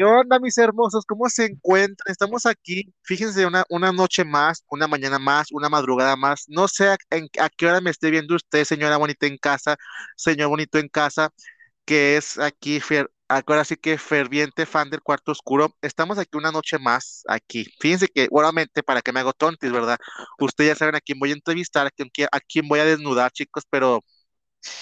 ¿Qué onda, mis hermosos? ¿Cómo se encuentran? Estamos aquí, fíjense, una, una noche más, una mañana más, una madrugada más. No sé a, en- a qué hora me esté viendo usted, señora bonita en casa, señor bonito en casa, que es aquí, fer- ahora sí que ferviente fan del cuarto oscuro. Estamos aquí una noche más, aquí. Fíjense que, obviamente, para que me hago tontis, ¿verdad? Ustedes ya saben a quién voy a entrevistar, a quién, a quién voy a desnudar, chicos, pero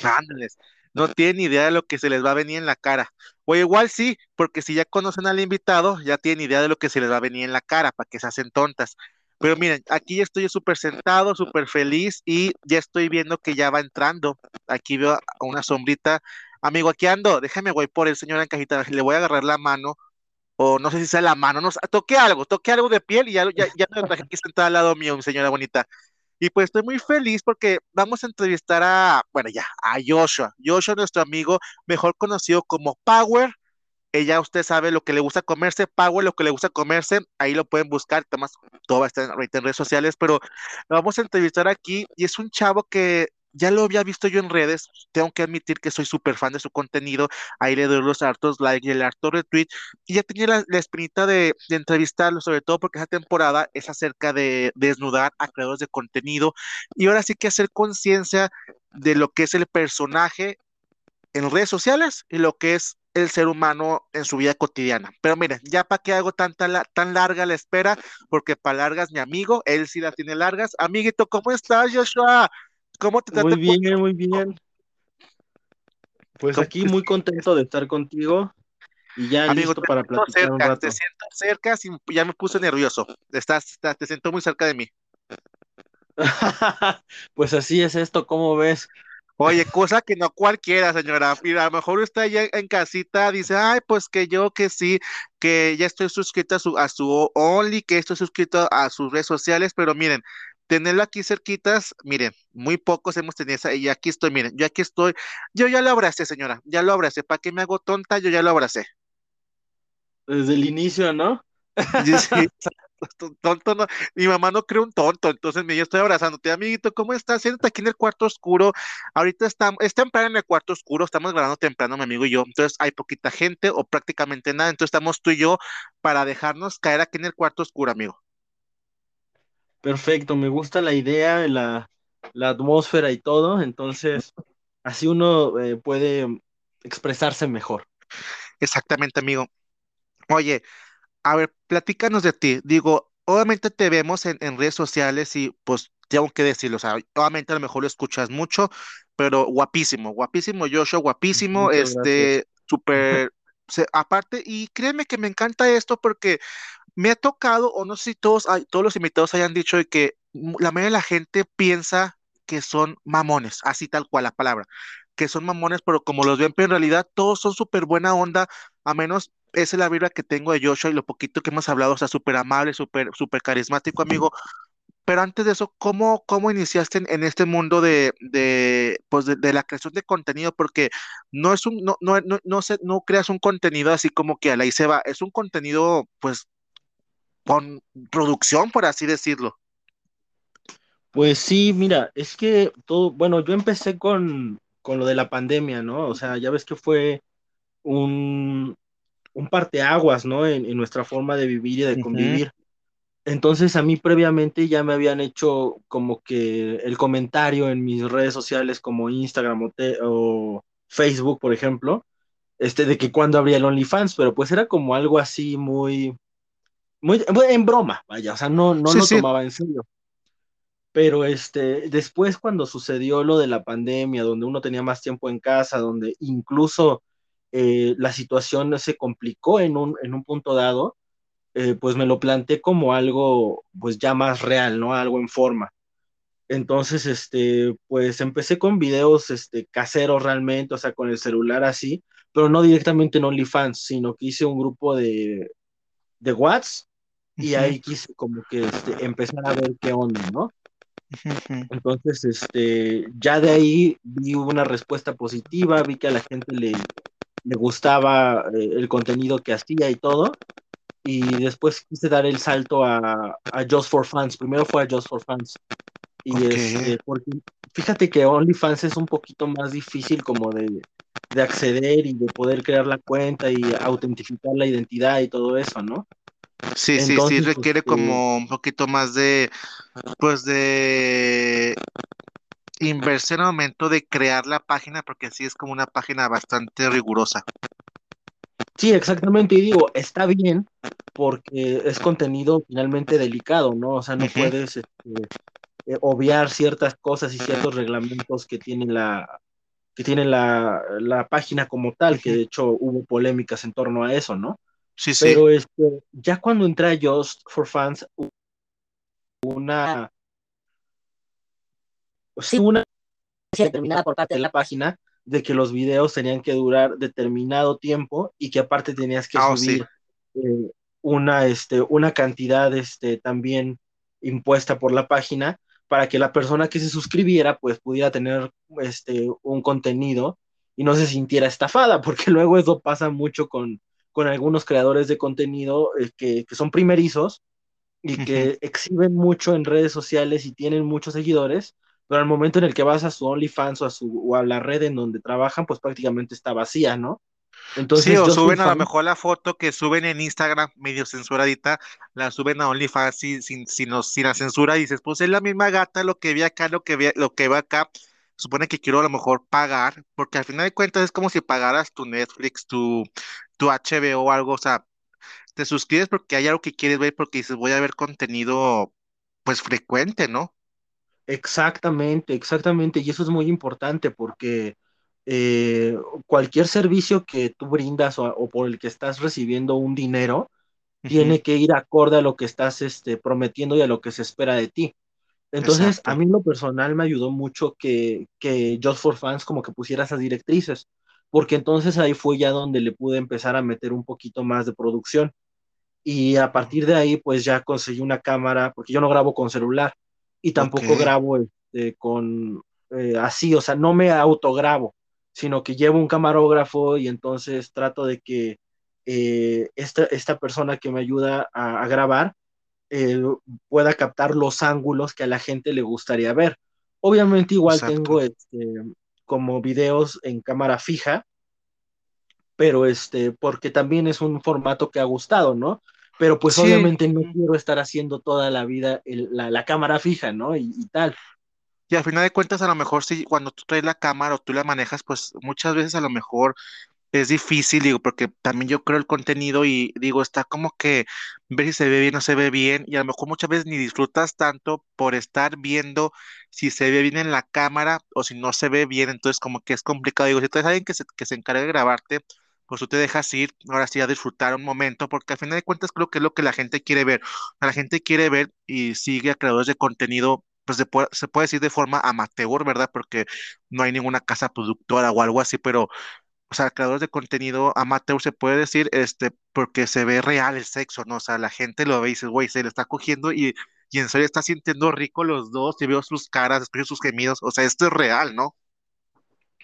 Ándales, no tienen idea de lo que se les va a venir en la cara. O igual sí, porque si ya conocen al invitado, ya tienen idea de lo que se les va a venir en la cara, para que se hacen tontas. Pero miren, aquí ya estoy súper sentado, súper feliz y ya estoy viendo que ya va entrando. Aquí veo a una sombrita. Amigo, aquí ando, déjame, voy por el señor en cajita, le voy a agarrar la mano, o no sé si sea la mano, no sé, toqué algo, toqué algo de piel y ya, ya, ya me traje aquí sentada al lado mío, mi señora bonita. Y pues estoy muy feliz porque vamos a entrevistar a, bueno, ya, a Joshua. Joshua, nuestro amigo, mejor conocido como Power. Ella, usted sabe lo que le gusta comerse, Power, lo que le gusta comerse, ahí lo pueden buscar, Tomás, todo va a estar en redes sociales, pero lo vamos a entrevistar aquí y es un chavo que ya lo había visto yo en redes, tengo que admitir que soy súper fan de su contenido, ahí le doy los hartos likes y el harto retweet, y ya tenía la, la espinita de, de entrevistarlo, sobre todo porque esa temporada es acerca de, de desnudar a creadores de contenido, y ahora sí que hacer conciencia de lo que es el personaje en redes sociales y lo que es el ser humano en su vida cotidiana. Pero miren, ya para qué hago tanta la- tan larga la espera, porque para largas mi amigo, él sí la tiene largas. Amiguito, ¿cómo estás, Joshua? ¿Cómo te trata Muy bien, muy bien. Pues ¿Cómo aquí muy contento de estar contigo y ya Amigo, listo para siento platicar un cerca, rato. te siento cerca, sin- ya me puse nervioso. Estás, estás- te siento muy cerca de mí. Pues así es esto, ¿cómo ves? Oye, cosa que no cualquiera, señora. Mira, a lo mejor usted allá en casita dice, ay, pues que yo que sí, que ya estoy suscrito a su, a su Only, que estoy suscrito a sus redes sociales, pero miren, tenerlo aquí cerquitas, miren, muy pocos hemos tenido esa, y aquí estoy, miren, yo aquí estoy, yo ya lo abracé, señora, ya lo abracé, ¿para qué me hago tonta? Yo ya lo abracé. Desde el inicio, ¿no? Sí, exacto, tonto no, mi mamá no cree un tonto, entonces me yo estoy abrazándote, amiguito, ¿cómo estás? Siéntate aquí en el cuarto oscuro. Ahorita estamos, es temprano en el cuarto oscuro, estamos grabando temprano, mi amigo y yo, entonces hay poquita gente o prácticamente nada, entonces estamos tú y yo para dejarnos caer aquí en el cuarto oscuro, amigo. Perfecto, me gusta la idea, la, la atmósfera y todo, entonces así uno eh, puede expresarse mejor. Exactamente, amigo. Oye, A ver, platícanos de ti. Digo, obviamente te vemos en, en redes sociales y pues tengo que decirlo, o sea, obviamente a lo mejor lo escuchas mucho, pero guapísimo, guapísimo Joshua, guapísimo, Muchas este, súper, se- aparte, y créeme que me encanta esto porque me ha tocado, o no sé si todos, todos los invitados hayan dicho que la mayoría de la gente piensa que son mamones, así tal cual la palabra, que son mamones, pero como los ven, pero en realidad todos son súper buena onda, a menos esa es la vibra que tengo de Joshua y lo poquito que hemos hablado, o sea, súper amable, súper, súper carismático, amigo. Pero antes de eso, ¿cómo, cómo iniciaste en, en este mundo de, de, pues de, de la creación de contenido? Porque no es un, no, no, no, no, se- no creas un contenido así como que a la y se va, es un contenido, pues, con producción, por así decirlo. Pues sí, mira, es que todo, bueno, yo empecé con, con lo de la pandemia, ¿no? O sea, ya ves que fue un, un parteaguas, ¿no? En, en nuestra forma de vivir y de convivir. Entonces a mí previamente ya me habían hecho como que el comentario en mis redes sociales como Instagram o, te- o Facebook, por ejemplo, este, de que cuando habría el OnlyFans, pero pues era como algo así muy, muy, en broma, vaya, o sea, no, no Sí, lo sí. tomaba en serio. Pero este, después cuando sucedió lo de la pandemia, donde uno tenía más tiempo en casa, donde incluso eh, la situación se complicó en un, en un punto dado, eh, pues me lo planteé como algo pues ya más real, ¿no? Algo en forma. Entonces, este, pues empecé con videos este, caseros realmente, o sea, con el celular así, pero no directamente en OnlyFans, sino que hice un grupo de, de Whats y ahí quise como que este, empezar a ver qué onda, ¿no? Entonces, este, ya de ahí vi una respuesta positiva, vi que a la gente le, le gustaba eh, el contenido que hacía y todo, y después quise dar el salto a, a Just for Fans. Primero fue a Just for Fans. Y Ok. este, porque fíjate que OnlyFans es un poquito más difícil como de, de acceder y de poder crear la cuenta y autentificar la identidad y todo eso, ¿no? Sí, sí, sí, requiere este como un poquito más de, pues de inversión al momento de crear la página, porque sí es como una página bastante rigurosa. Sí, exactamente, y digo, está bien porque es contenido finalmente delicado, ¿no? O sea, no puedes este, eh, obviar ciertas cosas y ciertos reglamentos que tiene la, que tiene la, página como tal, que de hecho hubo polémicas en torno a eso, ¿no? Sí, sí. Pero este, ya cuando entré a Just for Fans, una, sí, una determinada por parte de la página de que los videos tenían que durar determinado tiempo y que aparte tenías que Ah, oh, subir eh, una, este, una cantidad este, también impuesta por la página para que la persona que se suscribiera pues pudiera tener este, un contenido y no se sintiera estafada, porque luego eso pasa mucho con, con algunos creadores de contenido eh, que, que, son primerizos y que exhiben mucho en redes sociales y tienen muchos seguidores, pero al momento en el que vas a su OnlyFans o a, su, o a la red en donde trabajan, pues prácticamente está vacía, ¿no? Entonces, sí, o suben a lo mejor la foto que suben en Instagram medio censuradita, la suben a OnlyFans sin, sin, sin, sin, la censura y dices, pues es la misma gata lo que vi acá, lo que vi, lo que va acá. Supone que quiero a lo mejor pagar, porque al final de cuentas es como si pagaras tu Netflix, tu, tu HBO o algo, o sea, te suscribes porque hay algo que quieres ver, porque dices, voy a ver contenido pues frecuente, ¿no? Exactamente, exactamente. Y eso es muy importante porque eh, cualquier servicio que tú brindas o, por el que estás recibiendo un dinero, tiene que ir acorde a lo que estás este, prometiendo y a lo que se espera de ti. Entonces, a mí en lo personal me ayudó mucho que, que Just for Fans como que pusiera esas directrices, porque entonces ahí fue ya donde le pude empezar a meter un poquito más de producción. Y a partir de ahí, pues ya conseguí una cámara, porque yo no grabo con celular y tampoco grabo este, con eh, así, o sea, no me autograbo, sino que llevo un camarógrafo y entonces trato de que eh, esta, esta, persona que me ayuda a, grabar eh, pueda captar los ángulos que a la gente le gustaría ver. Obviamente igual tengo este, como videos en cámara fija, pero este, porque también es un formato que ha gustado, ¿no? Pero pues obviamente no quiero estar haciendo toda la vida la, cámara fija, ¿no? Y, tal. Y al final de cuentas, a lo mejor sí, cuando tú traes la cámara o tú la manejas, pues muchas veces a lo mejor es difícil, digo, porque también yo creo el contenido y digo, está como que ver si se ve bien o se ve bien, y a lo mejor muchas veces ni disfrutas tanto por estar viendo si se ve bien en la cámara o si no se ve bien, entonces como que es complicado. Digo, si tú eres alguien que se, que se encargue de grabarte, pues tú te dejas ir, ahora sí, a disfrutar un momento, porque al final de cuentas creo que es lo que la gente quiere ver. La gente quiere ver y sigue a creadores de contenido, pues puede, se puede decir de forma amateur, ¿verdad? Porque no hay ninguna casa productora o algo así, pero, o sea, creadores de contenido amateur se puede decir, este, porque se ve real el sexo, ¿no? O sea, la gente lo ve y dice, güey, se le está cogiendo y, y en serio está sintiendo rico los dos, y veo sus caras, escucho sus gemidos, o sea, esto es real, ¿no?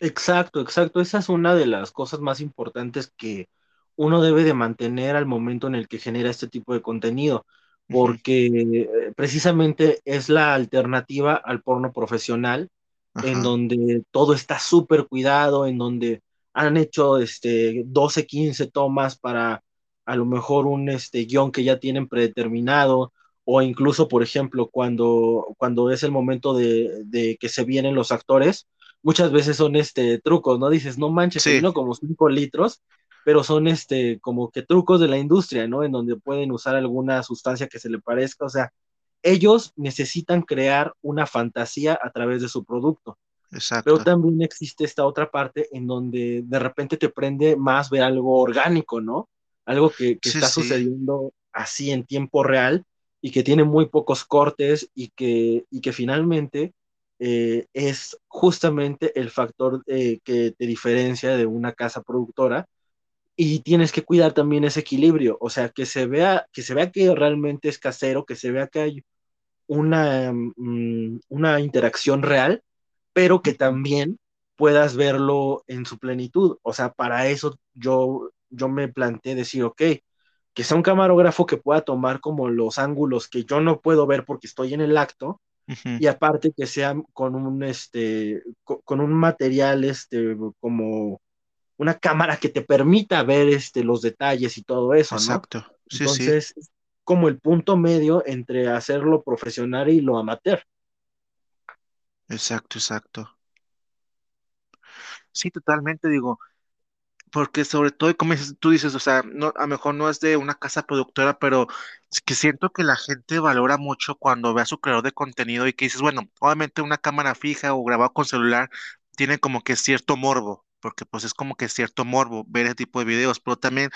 Exacto, exacto. Esa es una de las cosas más importantes que uno debe de mantener al momento en el que genera este tipo de contenido, porque eh, precisamente es la alternativa al porno profesional, en donde todo está súper cuidado, en donde han hecho este, 12, 15 tomas para a lo mejor un este, guion que ya tienen predeterminado, o incluso, por ejemplo, cuando, cuando es el momento de, de que se vienen los actores, muchas veces son este trucos, ¿no? Dices, no manches, sí. como 5 litros, pero son este como que trucos de la industria, ¿no? En donde pueden usar alguna sustancia que se le parezca, o sea, ellos necesitan crear una fantasía a través de su producto. Exacto. Pero también existe esta otra parte en donde de repente te prende más ver algo orgánico, ¿no? Algo que, que sí, está sí. sucediendo así en tiempo real y que tiene muy pocos cortes y que, y que finalmente eh, es justamente el factor eh, que te diferencia de una casa productora y tienes que cuidar también ese equilibrio, o sea, que se vea que, se vea que realmente es casero, que se vea que hay una, mm, una interacción real, pero que también puedas verlo en su plenitud. O sea, para eso yo, yo me planteé decir, ok, que sea un camarógrafo que pueda tomar como los ángulos que yo no puedo ver porque estoy en el acto, Uh -huh. y aparte que sea con un este con un material este como una cámara que te permita ver este, los detalles y todo eso. Exacto. Sí, sí. Entonces, es como el punto medio entre hacerlo profesional y lo amateur. Exacto, exacto. Sí, totalmente, digo, porque sobre todo, como tú dices, o sea, no, a lo mejor no es de una casa productora, pero es que siento que la gente valora mucho cuando ve a su creador de contenido y que dices, bueno, obviamente una cámara fija o grabado con celular tiene como que cierto morbo, porque pues es como que cierto morbo ver ese tipo de videos, pero también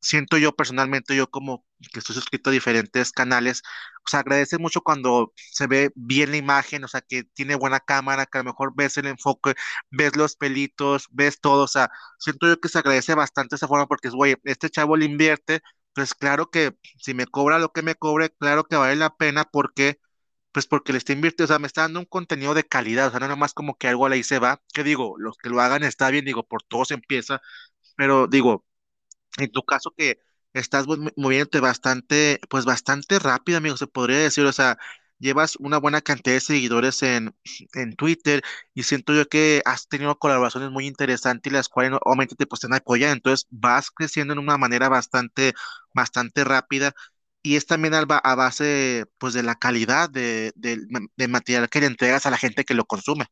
siento yo personalmente, yo como que estoy suscrito a diferentes canales, o sea, agradece mucho cuando se ve bien la imagen, o sea, que tiene buena cámara, que a lo mejor ves el enfoque, ves los pelitos, ves todo, o sea, siento yo que se agradece bastante esa forma porque es, güey, este chavo le invierte, pues claro que si me cobra lo que me cobre, claro que vale la pena porque, pues porque le está invirtiendo, o sea, me está dando un contenido de calidad, o sea, no nada más como que algo ahí se va, que digo, los que lo hagan está bien, digo, por todos empieza, pero digo, en tu caso que estás moviéndote bastante, pues bastante rápido, amigo, se podría decir, o sea, llevas una buena cantidad de seguidores en, en Twitter y siento yo que has tenido colaboraciones muy interesantes las cuales obviamente te, pues, te han apoyado, entonces vas creciendo en una manera bastante, bastante rápida y es también a base, pues, de la calidad de, del material que le entregas a la gente que lo consume.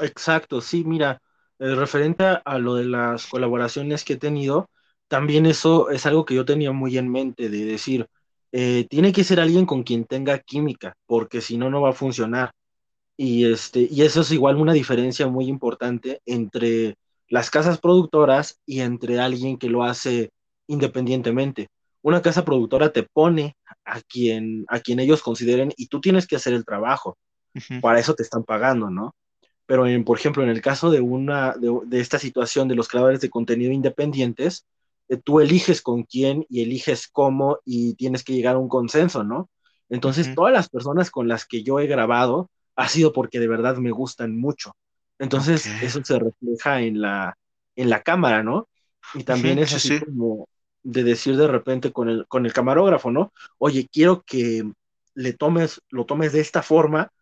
Exacto, sí, mira, eh, referente a, a lo de las colaboraciones que he tenido, también eso es algo que yo tenía muy en mente, de decir, eh, tiene que ser alguien con quien tenga química, porque si no, no va a funcionar. Y, este, y eso es igual una diferencia muy importante entre las casas productoras y entre alguien que lo hace independientemente. Una casa productora te pone a quien, a quien ellos consideren y tú tienes que hacer el trabajo. Para eso te están pagando, ¿no? Pero, en, por ejemplo, en el caso de, una, de, de esta situación de los creadores de contenido independientes, eh, tú eliges con quién y eliges cómo y tienes que llegar a un consenso, ¿no? Entonces, todas las personas con las que yo he grabado ha sido porque de verdad me gustan mucho. Entonces, eso se refleja en la, en la cámara, ¿no? Y también es sí, así sí. como de decir de repente con el, con el camarógrafo, ¿no? Oye, quiero que le tomes, lo tomes de esta forma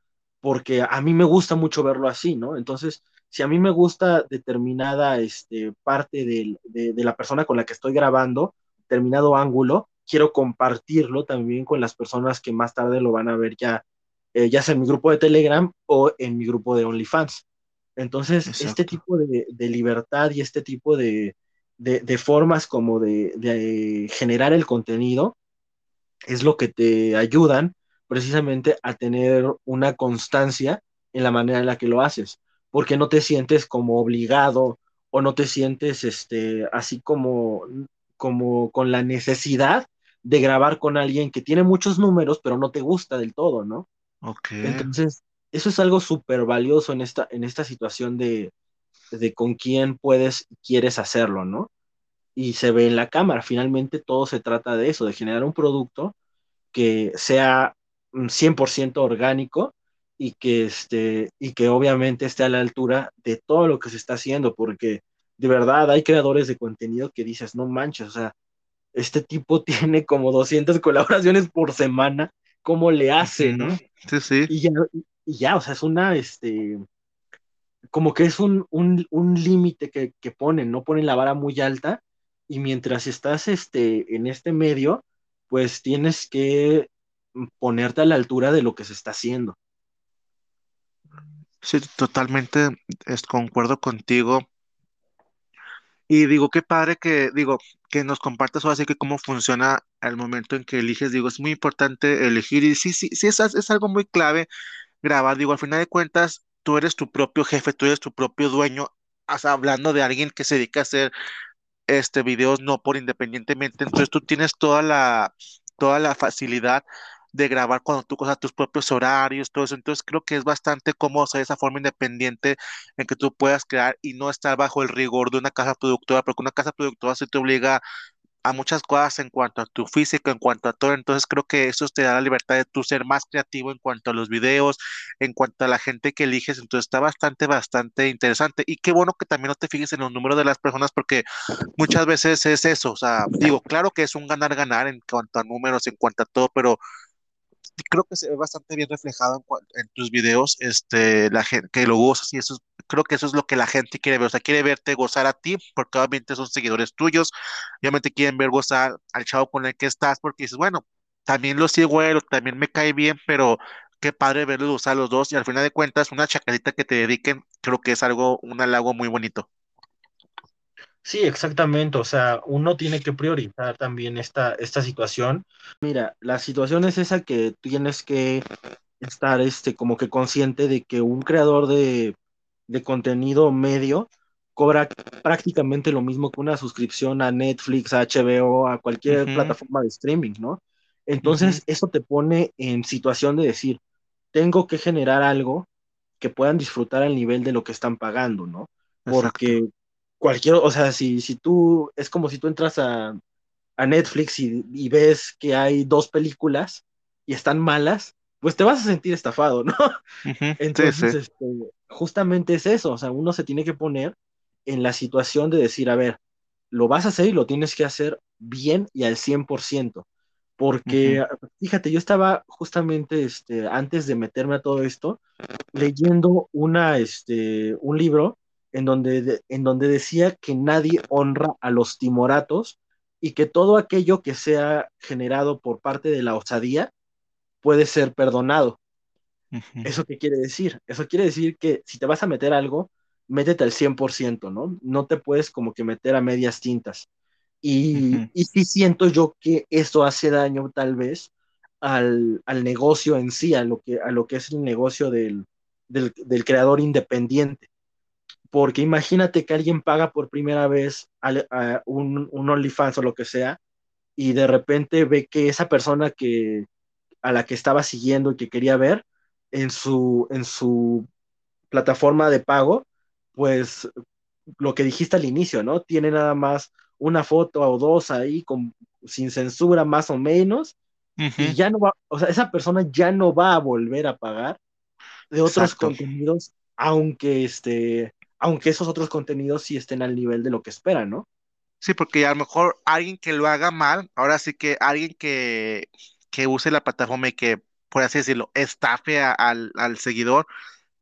porque a mí me gusta mucho verlo así, ¿no? Entonces, si a mí me gusta determinada este, parte del- de, de la persona con la que estoy grabando, determinado ángulo, quiero compartirlo también con las personas que más tarde lo van a ver ya, eh, ya sea en mi grupo de Telegram o en mi grupo de OnlyFans. Entonces, este tipo de, de libertad y este tipo de, de, de formas como de, de generar el contenido es lo que te ayudan precisamente a tener una constancia en la manera en la que lo haces, porque no te sientes como obligado o no te sientes este, así como, como con la necesidad de grabar con alguien que tiene muchos números, pero no te gusta del todo, ¿no? Ok. Entonces, eso es algo súper valioso en esta, en esta situación de, de con quién puedes y quieres hacerlo, ¿no? Y se ve en la cámara, finalmente todo se trata de eso, de generar un producto que sea mm, 100% orgánico y que, este, y que obviamente esté a la altura de todo lo que se está haciendo, porque de verdad hay creadores de contenido que dices, no manches, o sea, este tipo tiene como 200 colaboraciones por semana, ¿cómo le hace, no? Sí, sí. Y ya, y ya, o sea, es una, este, como que es un, un, un límite que, que ponen, ¿no? Ponen la vara muy alta y mientras estás este, en este medio, pues tienes que ponerte a la altura de lo que se está haciendo. Sí, totalmente es, concuerdo contigo. Y digo, qué padre que, digo, que nos compartas ahora sí que cómo funciona al momento en que eliges. Digo, es muy importante elegir y sí, sí, sí, es, es algo muy clave grabar. Digo, al final de cuentas, tú eres tu propio jefe, tú eres tu propio dueño. Hablando de alguien que se dedica a hacer este videos no por independientemente, entonces tú tienes toda la, toda la facilidad de grabar cuando tú cosas tus propios horarios, todo eso, entonces creo que es bastante cómodo hacer esa forma independiente en que tú puedas crear y no estar bajo el rigor de una casa productora, porque una casa productora se te obliga a muchas cosas en cuanto a tu físico, en cuanto a todo. Entonces creo que eso te da la libertad de tú ser más creativo en cuanto a los videos, en cuanto a la gente que eliges. Entonces está bastante, bastante interesante. Y qué bueno que también no te fijes en los números de las personas porque muchas veces es eso. O sea, digo, claro que es un ganar-ganar en cuanto a números, en cuanto a todo, pero creo que se ve bastante bien reflejado en, en tus videos, este, la gente que lo gozas y eso es creo que eso es lo que la gente quiere ver, o sea, quiere verte gozar a ti, porque obviamente son seguidores tuyos, obviamente quieren ver gozar al chavo con el que estás, porque dices, bueno, también lo sigo él, también me cae bien, pero qué padre verlos usar los dos, y al final de cuentas, una chacarita que te dediquen, creo que es algo, un halago muy bonito. Sí, exactamente. O sea, uno tiene que priorizar también esta, esta situación. Mira, la situación es esa que tienes que estar este, como que consciente de que un creador de, de contenido medio cobra prácticamente lo mismo que una suscripción a Netflix, a HBO, a cualquier plataforma de streaming, ¿no? Entonces, eso te pone en situación de decir, tengo que generar algo que puedan disfrutar al nivel de lo que están pagando, ¿no? exacto. Cualquier, o sea, si, si tú, es como si tú entras a, a Netflix y, y ves que hay dos películas y están malas, pues te vas a sentir estafado, ¿no? Ujú, sí, sí. Entonces, este, justamente es eso, o sea, uno se tiene que poner en la situación de decir, a ver, lo vas a hacer y lo tienes que hacer bien y al 100%, ujú, porque fíjate, yo estaba justamente, este, antes de meterme a todo esto, leyendo una, este, un libro en donde, de- en donde decía que nadie honra a los timoratos y que todo aquello que sea generado por parte de la osadía puede ser perdonado. ¿Eso qué quiere decir? Eso quiere decir que si te vas a meter algo, métete al 100%, ¿no? No te puedes como que meter a medias tintas. Y, y sí siento yo que eso hace daño tal vez al, al negocio en sí, a lo que, a lo que es el negocio del, del, del creador independiente. Porque imagínate que alguien paga por primera vez a un, un OnlyFans o lo que sea, y de repente ve que esa persona que, a la que estaba siguiendo y que quería ver en su, en su plataforma de pago, pues lo que dijiste al inicio, ¿no? Tiene nada más una foto o dos ahí con, sin censura más o menos y ya no va, o sea, esa persona ya no va a volver a pagar de otros exacto. contenidos, aunque este, aunque esos otros contenidos sí estén al nivel de lo que esperan, ¿no? Sí, porque a lo mejor alguien que lo haga mal, ahora sí que alguien que, que use la plataforma y que, por así decirlo, estafe al, al seguidor,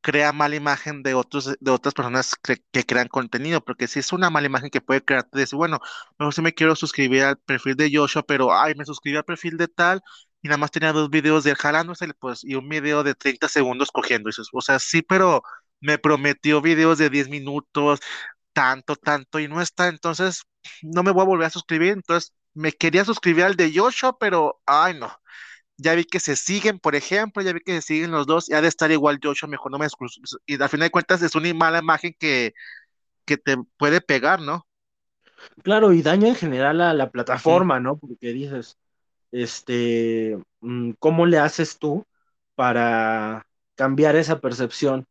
crea mala imagen de otros, de otras personas que, crean contenido, porque si es una mala imagen que puede crearte, decir, bueno, mejor si me quiero suscribir al perfil de Joshua, pero ay, me suscribí al perfil de tal y nada más tenía dos videos de él jalándose, pues, y un video de 30 segundos cogiendo. Y o sea, sí, pero me prometió videos de 10 minutos, tanto, tanto, y no está, entonces no me voy a volver a suscribir, entonces me quería suscribir al de Joshua, pero ay, no. Ya vi que se siguen, por ejemplo, ya vi que se siguen los dos, y ha de estar igual Joshua, mejor no me Y al final de cuentas es una mala imagen que, que te puede pegar, ¿no? Claro, y daña en general a la plataforma, ¿no? Porque dices, este, mm, ¿cómo le haces tú para cambiar esa percepción?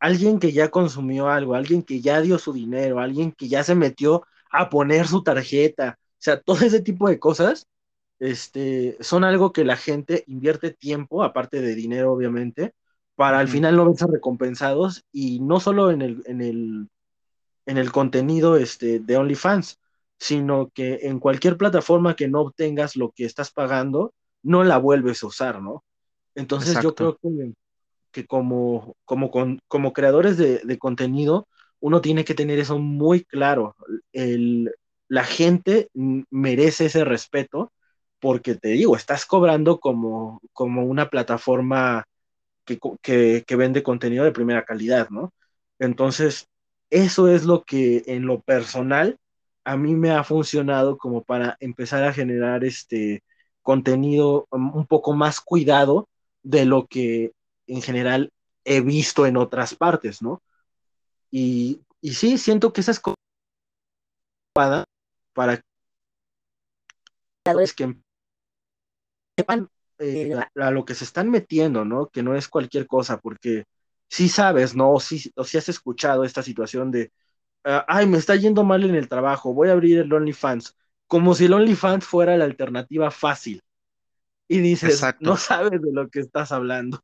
Alguien que ya consumió algo, alguien que ya dio su dinero, alguien que ya se metió a poner su tarjeta, o sea, todo ese tipo de cosas, este, son algo que la gente invierte tiempo, aparte de dinero, obviamente, para al final no verse recompensados y no solo en el, en el en el contenido este, de OnlyFans, sino que en cualquier plataforma que no obtengas lo que estás pagando, no la vuelves a usar, ¿no? Entonces yo creo que, que como, como, con, como creadores de, de, contenido, uno tiene que tener eso muy claro. El, la gente merece ese respeto porque te digo, estás cobrando como, como una plataforma que, que, que, vende contenido de primera calidad, ¿no? Entonces, eso es lo que en lo personal a mí me ha funcionado como para empezar a generar este contenido un poco más cuidado de lo que en general he visto en otras partes, ¿no? Y, y sí, siento que esas cosas para que sepan eh, a, a, lo que se están metiendo, ¿no? Que no es cualquier cosa, porque sí sabes, ¿no? O sí, o sí has escuchado esta situación de, uh, ay, me está yendo mal en el trabajo, voy a abrir el OnlyFans, como si el OnlyFans fuera la alternativa fácil. Y dices, no sabes de lo que estás hablando.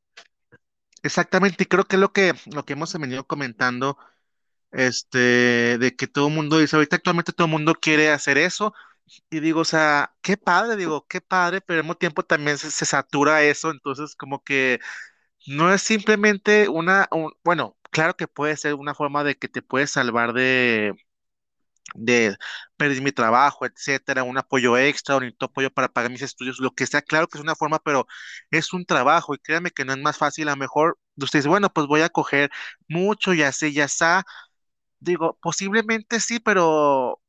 Exactamente, y creo que es lo que, lo que hemos venido comentando, este, de que todo el mundo dice, ahorita actualmente todo el mundo quiere hacer eso, y digo, o sea, qué padre, digo, qué padre, pero al mismo tiempo también se, se satura eso, entonces como que No es simplemente una, un- bueno, claro que puede ser una forma de que te puedes salvar de, de perder mi trabajo, etcétera, un apoyo extra, un apoyo para pagar mis estudios, lo que sea, claro que es una forma, pero es un trabajo y créanme que no es más fácil, a lo mejor usted dice, bueno, pues voy a coger mucho, ya sé, ya está, digo, posiblemente sí, pero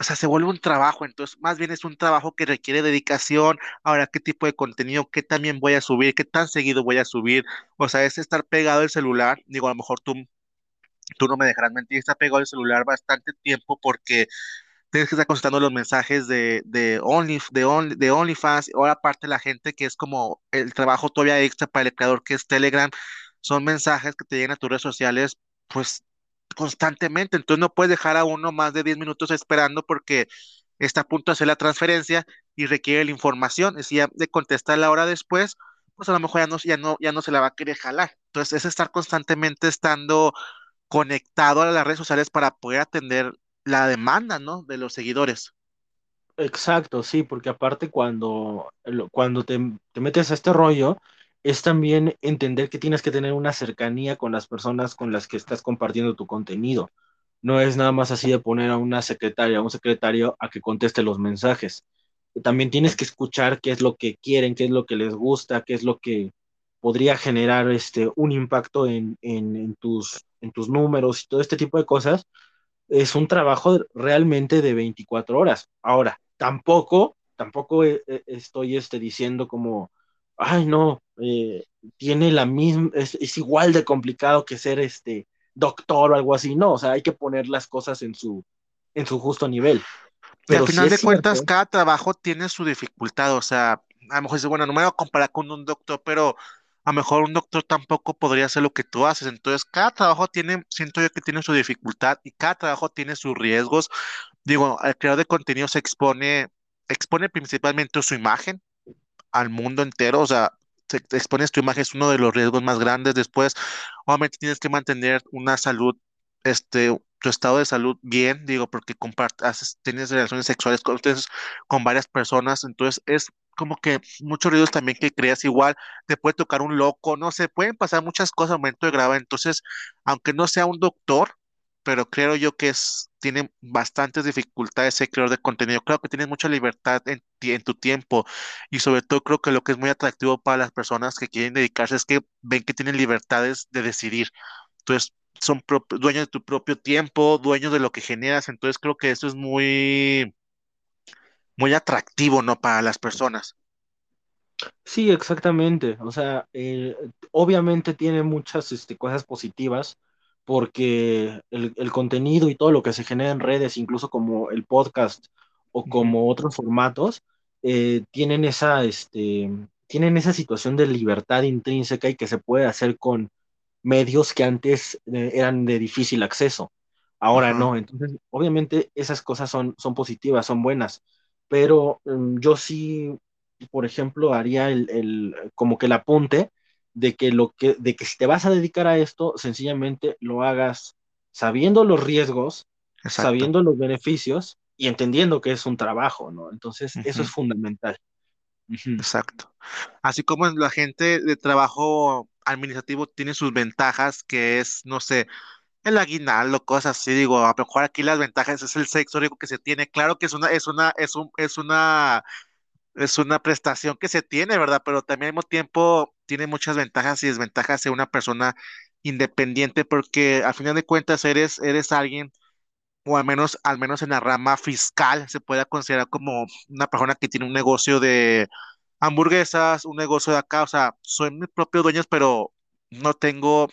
o sea, se vuelve un trabajo, entonces más bien es un trabajo que requiere dedicación. Ahora, ¿qué tipo de contenido? ¿Qué también voy a subir? ¿Qué tan seguido voy a subir? O sea, es estar pegado al celular. Digo, a lo mejor tú, tú no me dejarás mentir, está pegado al celular bastante tiempo porque tienes que estar contestando los mensajes de, de, Only, de, Only, de OnlyFans. Ahora, aparte, la gente que es como el trabajo todavía extra para el creador que es Telegram, son mensajes que te llegan a tus redes sociales, pues constantemente, entonces no puedes dejar a uno más de 10 minutos esperando porque está a punto de hacer la transferencia y requiere la información, es decir, de contestar la hora después, pues a lo mejor ya no, ya no, ya no se la va a querer jalar. Entonces es estar constantemente estando conectado a las redes sociales para poder atender la demanda, ¿no? De los seguidores. Exacto, sí, porque aparte cuando, cuando te, te metes a este rollo, es también entender que tienes que tener una cercanía con las personas con las que estás compartiendo tu contenido. No es nada más así de poner a una secretaria, a un secretario a que conteste los mensajes. También tienes que escuchar qué es lo que quieren, qué es lo que les gusta, qué es lo que podría generar este, un impacto en, en, tus, en tus números y todo este tipo de cosas. Es un trabajo realmente de 24 horas. Ahora, tampoco, tampoco eh, eh, estoy este, diciendo como ay no, eh, tiene la misma, es, igual de complicado que ser este doctor o algo así, no, o sea, hay que poner las cosas en su, en su justo nivel. Pero al final de cuentas, cada trabajo tiene su dificultad, o sea, a lo mejor dice, bueno, no me voy a comparar con un doctor, pero a lo mejor un doctor tampoco podría hacer lo que tú haces. Entonces, cada trabajo tiene, siento yo que tiene su dificultad y cada trabajo tiene sus riesgos. Digo, el creador de contenido se expone, expone principalmente su imagen, al mundo entero, o sea, te, expones tu imagen, es uno de los riesgos más grandes. Después, obviamente tienes que mantener una salud, este, tu estado de salud bien, digo, porque compartes, tienes relaciones sexuales con, con varias personas, entonces es como que muchos riesgos también que creas igual, te puede tocar un loco, no sé, pueden pasar muchas cosas al momento de grabar, entonces, aunque no sea un doctor, pero creo yo que es, tiene bastantes dificultades ser creador de contenido. Creo que tienes mucha libertad en, en tu tiempo y sobre todo creo que lo que es muy atractivo para las personas que quieren dedicarse es que ven que tienen libertades de decidir. Entonces, son dueños de tu propio tiempo, dueños de lo que generas. Entonces, creo que eso es muy, muy atractivo, ¿no? Para las personas. Sí, exactamente. O sea, eh, obviamente tiene muchas este, cosas positivas porque el, contenido y todo lo que se genera en redes, incluso como el podcast o como otros formatos, eh, tienen, esa, este, tienen esa situación de libertad intrínseca y que se puede hacer con medios que antes eh, eran de difícil acceso. Ahora no, entonces obviamente esas cosas son, son positivas, son buenas, pero mm, yo sí, por ejemplo, haría el, el, como que el apunte de que, lo que, de que si te vas a dedicar a esto, sencillamente lo hagas sabiendo los riesgos, sabiendo los beneficios y entendiendo que es un trabajo, ¿no? Entonces, eso es fundamental. Exacto. Así como la gente de trabajo administrativo tiene sus ventajas, que es, no sé, el aguinaldo, cosas así, digo, a lo mejor aquí las ventajas es el sexo rico que se tiene, claro que es una, es una, es un, es una es una prestación que se tiene, ¿verdad? Pero también al mismo tiempo tiene muchas ventajas y desventajas ser una persona independiente porque al final de cuentas eres, eres alguien, o al menos, al menos en la rama fiscal, se puede considerar como una persona que tiene un negocio de hamburguesas, un negocio de acá, o sea, soy mi propio dueño, pero no tengo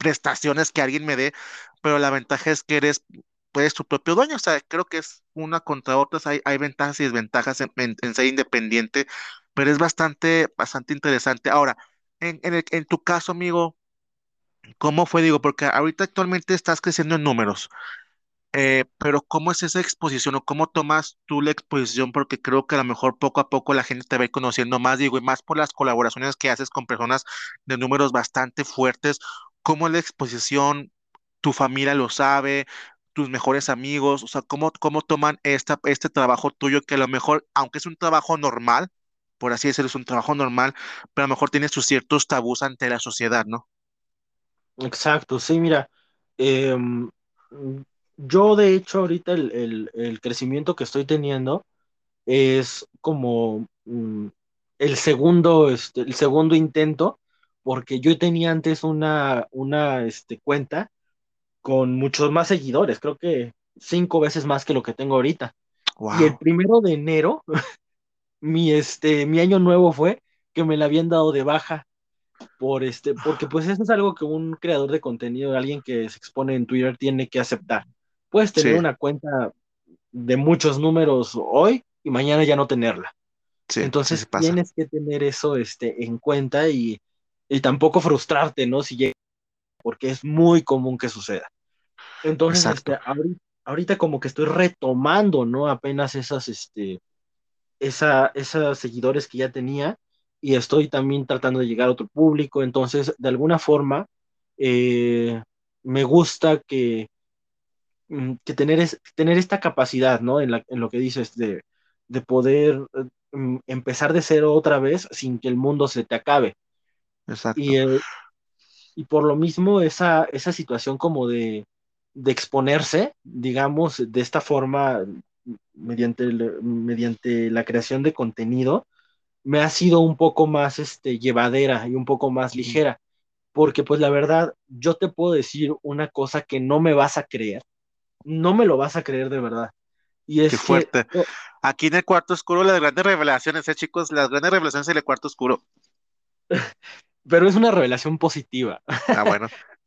prestaciones que alguien me dé, pero la ventaja es que eres pues tu propio dueño. O sea, creo que es una contra otras, hay, hay ventajas y desventajas en, ser independiente, pero es bastante, bastante interesante. Ahora, en, en, en tu caso, amigo, ¿cómo fue? Digo, porque ahorita actualmente estás creciendo en números. Eh, pero ¿cómo es esa exposición o cómo tomas tú la exposición? Porque creo que a lo mejor poco a poco la gente te va a ir conociendo más, digo, y más por las colaboraciones que haces con personas de números bastante fuertes. ¿Cómo es la exposición? ¿Tu familia lo sabe? tus mejores amigos, o sea, cómo, cómo toman esta, este trabajo tuyo que a lo mejor, aunque es un trabajo normal, por así decirlo, es un trabajo normal, pero a lo mejor tiene sus ciertos tabús ante la sociedad, ¿no? Exacto, sí, mira, em, yo de hecho ahorita el, el- crecimiento que estoy teniendo es como mm, el segundo, este, el segundo intento, porque yo tenía antes una, una este, cuenta con muchos más seguidores, creo que cinco veces más que lo que tengo ahorita. Y el primero de enero, mi, este, mi año nuevo fue que me la habían dado de baja por este, porque pues eso es algo que un creador de contenido, alguien que se expone en Twitter, tiene que aceptar. Puedes tener sí, una cuenta de muchos números hoy y mañana ya no tenerla. sí, sí, sí Entonces tienes que tener eso este, en cuenta y, y tampoco frustrarte, ¿no? Si llega, porque es muy común que suceda. Entonces, este, ahorita, ahorita como que estoy retomando, ¿no? Apenas esas, este, esa, esos seguidores que ya tenía y estoy también tratando de llegar a otro público. Entonces, de alguna forma, eh, me gusta que, mm, que tener, es, tener esta capacidad, ¿no? En, la, en lo que dices, de, de poder eh, mm, empezar de cero otra vez sin que el mundo se te acabe. Y, exacto, eh, y por lo mismo, esa, esa situación como de, de exponerse, digamos, de esta forma, mediante, el- mediante la creación de contenido, me ha sido un poco más este, llevadera y un poco más ligera, porque pues la verdad, yo te puedo decir una cosa que no me vas a creer, no me lo vas a creer de verdad, y qué es que, fuerte. oh, Aquí en el cuarto oscuro, las grandes revelaciones, eh, chicos, las grandes revelaciones en el cuarto oscuro. pero es una revelación positiva. Ah, bueno,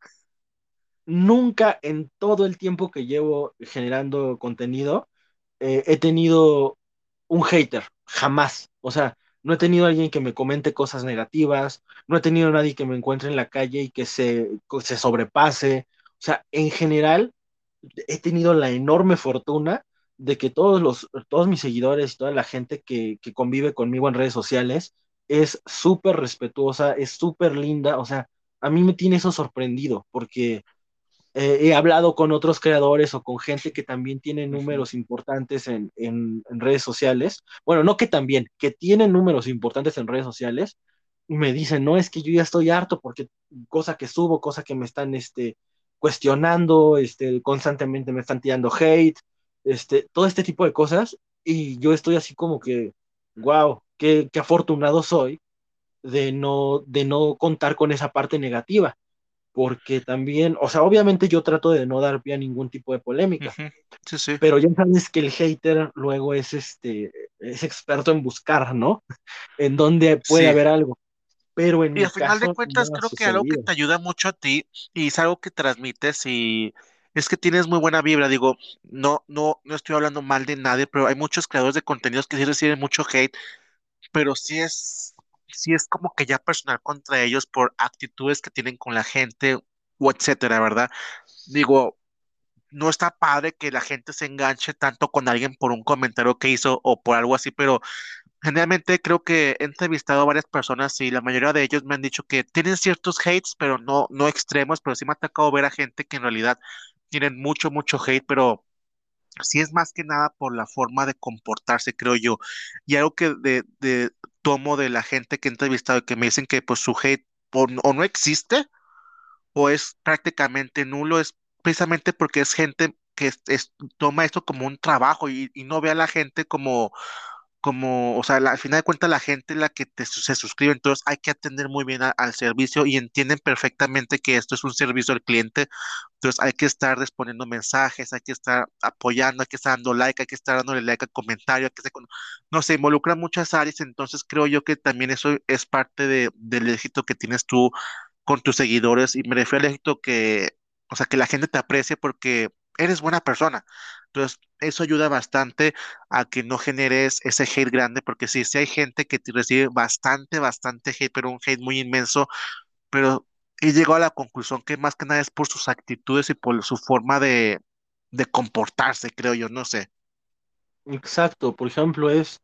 Nunca en todo el tiempo que llevo generando contenido eh, he tenido un hater, jamás. O sea, no he tenido alguien que me comente cosas negativas, no he tenido nadie que me encuentre en la calle y que se, se sobrepase. O sea, en general, he tenido la enorme fortuna de que todos los, todos mis seguidores y toda la gente que, que convive conmigo en redes sociales es súper respetuosa, es súper linda. O sea, a mí me tiene eso sorprendido porque eh, he hablado con otros creadores o con gente que también tiene números importantes en, en, en redes sociales. Bueno, no que también, que tienen números importantes en redes sociales. Y me dicen, no, es que yo ya estoy harto porque cosa que subo, cosa que me están este, cuestionando, este, constantemente me están tirando hate, este, todo este tipo de cosas. Y yo estoy así como que, wow, qué, qué afortunado soy de no, de no contar con esa parte negativa porque también, o sea, obviamente yo trato de no dar pie a ningún tipo de polémica, Ujú. Sí, sí. pero ya sabes que el hater luego es este, es experto en buscar, ¿no? En dónde puede Sí. haber algo, pero en Y al final de caso cuentas, no creo que algo que te ayuda mucho a ti y es algo que transmites y es que tienes muy buena vibra. Digo, no, no, no estoy hablando mal de nadie, pero hay muchos creadores de contenidos que sí reciben mucho hate, pero sí es, sí es como que ya personal contra ellos por actitudes que tienen con la gente o etcétera, ¿verdad? Digo, no está padre que la gente se enganche tanto con alguien por un comentario que hizo o por algo así, pero Generalmente creo que he entrevistado a varias personas y la mayoría de ellos me han dicho que tienen ciertos hates, pero no, no extremos, pero sí me ha tocado ver a gente que en realidad tienen mucho, mucho hate, pero sí es más que nada por la forma de comportarse, creo yo. Y algo que de, de tomo de la gente que he entrevistado y que me dicen que pues su hate o, no existe o es prácticamente nulo, es precisamente porque es gente que es- toma esto como un trabajo y, y no ve a la gente como como, o sea, la- al final de cuentas la gente la que te, se suscribe, entonces hay que atender muy bien a- al servicio y entienden perfectamente que esto es un servicio al cliente, entonces hay que estar respondiendo mensajes, hay que estar apoyando, hay que estar dando like, hay que estar dándole like al comentario, hay que se, no se involucran muchas áreas, entonces creo yo que también eso es parte de, del éxito que tienes tú con tus seguidores y me refiero al éxito que, o sea, que la gente te aprecie porque eres buena persona. Entonces, eso ayuda bastante a que no generes ese hate grande, porque sí, sí hay gente que recibe bastante, bastante hate, pero un hate muy inmenso, pero he llegado a la conclusión que más que nada es por sus actitudes y por su forma de, de comportarse, creo yo, no sé. Exacto, por ejemplo, es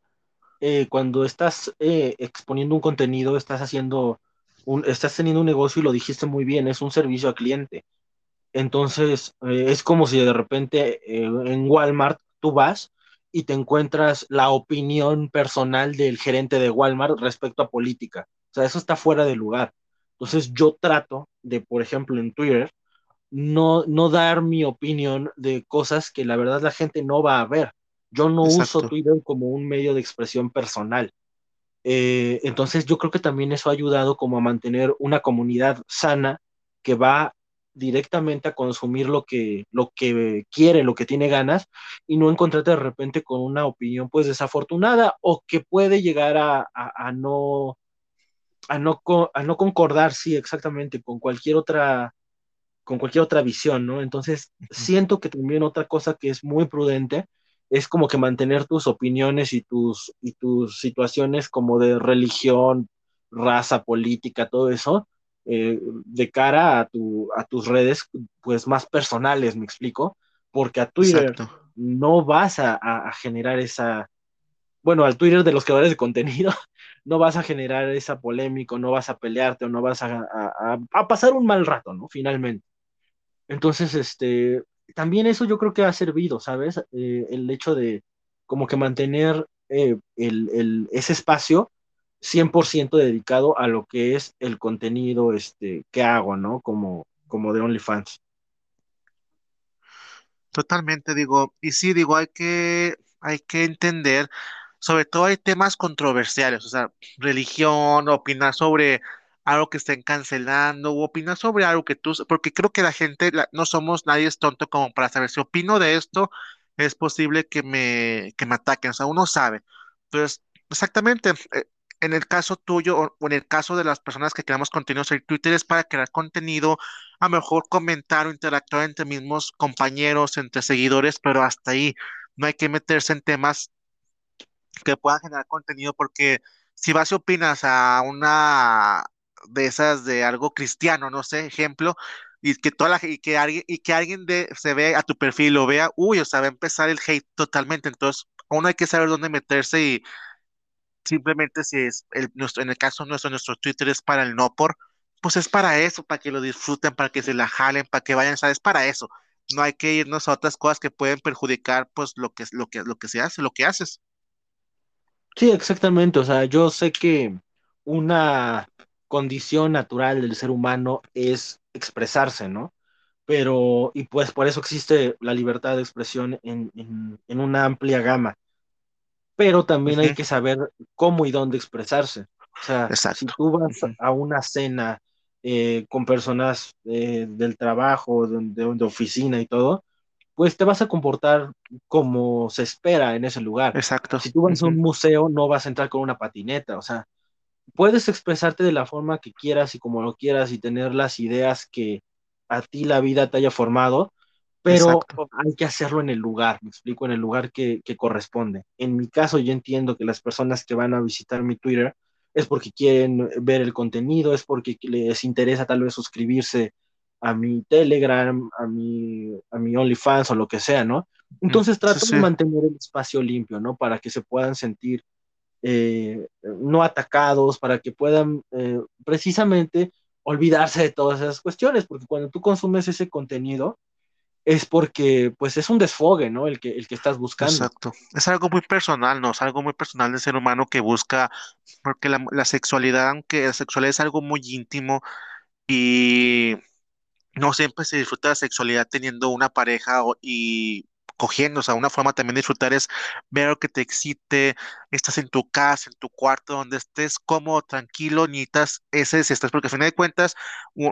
eh, cuando estás eh, exponiendo un contenido, estás haciendo un, estás teniendo un negocio y lo dijiste muy bien, es un servicio al cliente. Entonces, eh, es como si de repente eh, en Walmart tú vas y te encuentras la opinión personal del gerente de Walmart respecto a política. O sea, eso está fuera de lugar. Entonces yo trato de, por ejemplo, en Twitter, no, no dar mi opinión de cosas que la verdad la gente no va a ver. Yo no uso Twitter como un medio de expresión personal. Eh, entonces yo creo que también eso ha ayudado como a mantener una comunidad sana que va directamente a consumir lo que, lo que quiere, lo que tiene ganas, y no encontrarte de repente con una opinión pues desafortunada o que puede llegar a, a, no, a, no, a no concordar, sí, exactamente, con cualquier otra con cualquier otra visión, ¿no? Entonces, siento que también otra cosa que es muy prudente es como que mantener tus opiniones y tus, y tus situaciones como de religión, raza, política, todo eso, eh, de cara a, tu, a tus redes, pues más personales, me explico, porque a Twitter no vas a, generar esa, bueno, al Twitter de los creadores de contenido, no vas a generar esa polémica, no vas a pelearte o no vas a, a, pasar un mal rato, ¿no? Finalmente. Entonces, este, también eso yo creo que ha servido, ¿sabes? Eh, el hecho de como que mantener eh, el, ese espacio 100% dedicado a lo que es el contenido este, que hago, ¿no? Como, como de OnlyFans. Totalmente, digo, y sí, digo, hay que, hay que entender, sobre todo hay temas controversiales, o sea, religión, opinar sobre algo que estén cancelando o opinar sobre algo que tú, porque creo que la gente, no somos, nadie es tonto como para saber si opino de esto, es posible que me, que me ataquen, o sea, uno sabe. Entonces, exactamente, eh, en el caso tuyo o, en el caso de las personas que creamos contenidos en Twitter es para crear contenido, a mejor comentar o interactuar entre mismos compañeros, entre seguidores, pero hasta ahí. No hay que meterse en temas que puedan generar contenido porque si vas y opinas a una de esas de algo cristiano, no sé, ejemplo, y que toda la, y que alguien y que alguien de, se ve a tu perfil lo vea, uy, o sea, va a empezar el hate totalmente, entonces uno hay que saber dónde meterse y simplemente si es el, nuestro, en el caso nuestro, nuestro Twitter es para el no por, pues es para eso, para que lo disfruten, para que se la jalen, para que vayan, ¿sabes? Para eso. No hay que irnos a otras cosas que pueden perjudicar, pues, lo que, lo que, lo que se hace, lo que haces. Sí, exactamente. O sea, yo sé que una condición natural del ser humano es expresarse, ¿no? Pero, y pues por eso existe la libertad de expresión en, en, una amplia gama. Pero también hay que saber cómo y dónde expresarse. O sea, si tú vas a una cena eh, con personas eh, del trabajo, de, de, oficina y todo, pues te vas a comportar como se espera en ese lugar. Exacto. Si tú vas a un museo, no vas a entrar con una patineta, o sea, puedes expresarte de la forma que quieras y como lo quieras y tener las ideas que a ti la vida te haya formado, pero hay que hacerlo en el lugar, me explico, en el lugar que, corresponde. En mi caso, yo entiendo que las personas que van a visitar mi Twitter es porque quieren ver el contenido, es porque les interesa tal vez suscribirse a mi Telegram, a mi, a mi OnlyFans o lo que sea, ¿no? Entonces trato de mantener el espacio limpio, ¿no? Para que se puedan sentir eh, no atacados, para que puedan eh, precisamente olvidarse de todas esas cuestiones, porque cuando tú consumes ese contenido es porque pues es un desfogue, ¿no? El que, el que estás buscando. Exacto. Es algo muy personal, ¿no? Es algo muy personal del ser humano que busca, porque la, sexualidad, aunque la sexualidad es algo muy íntimo y no siempre se disfruta la sexualidad teniendo una pareja y cogiendo, o sea, una forma también de disfrutar es ver que te excite, estás en tu casa, en tu cuarto, donde estés cómodo, tranquilo, necesitas ese desestrés, porque al final de cuentas,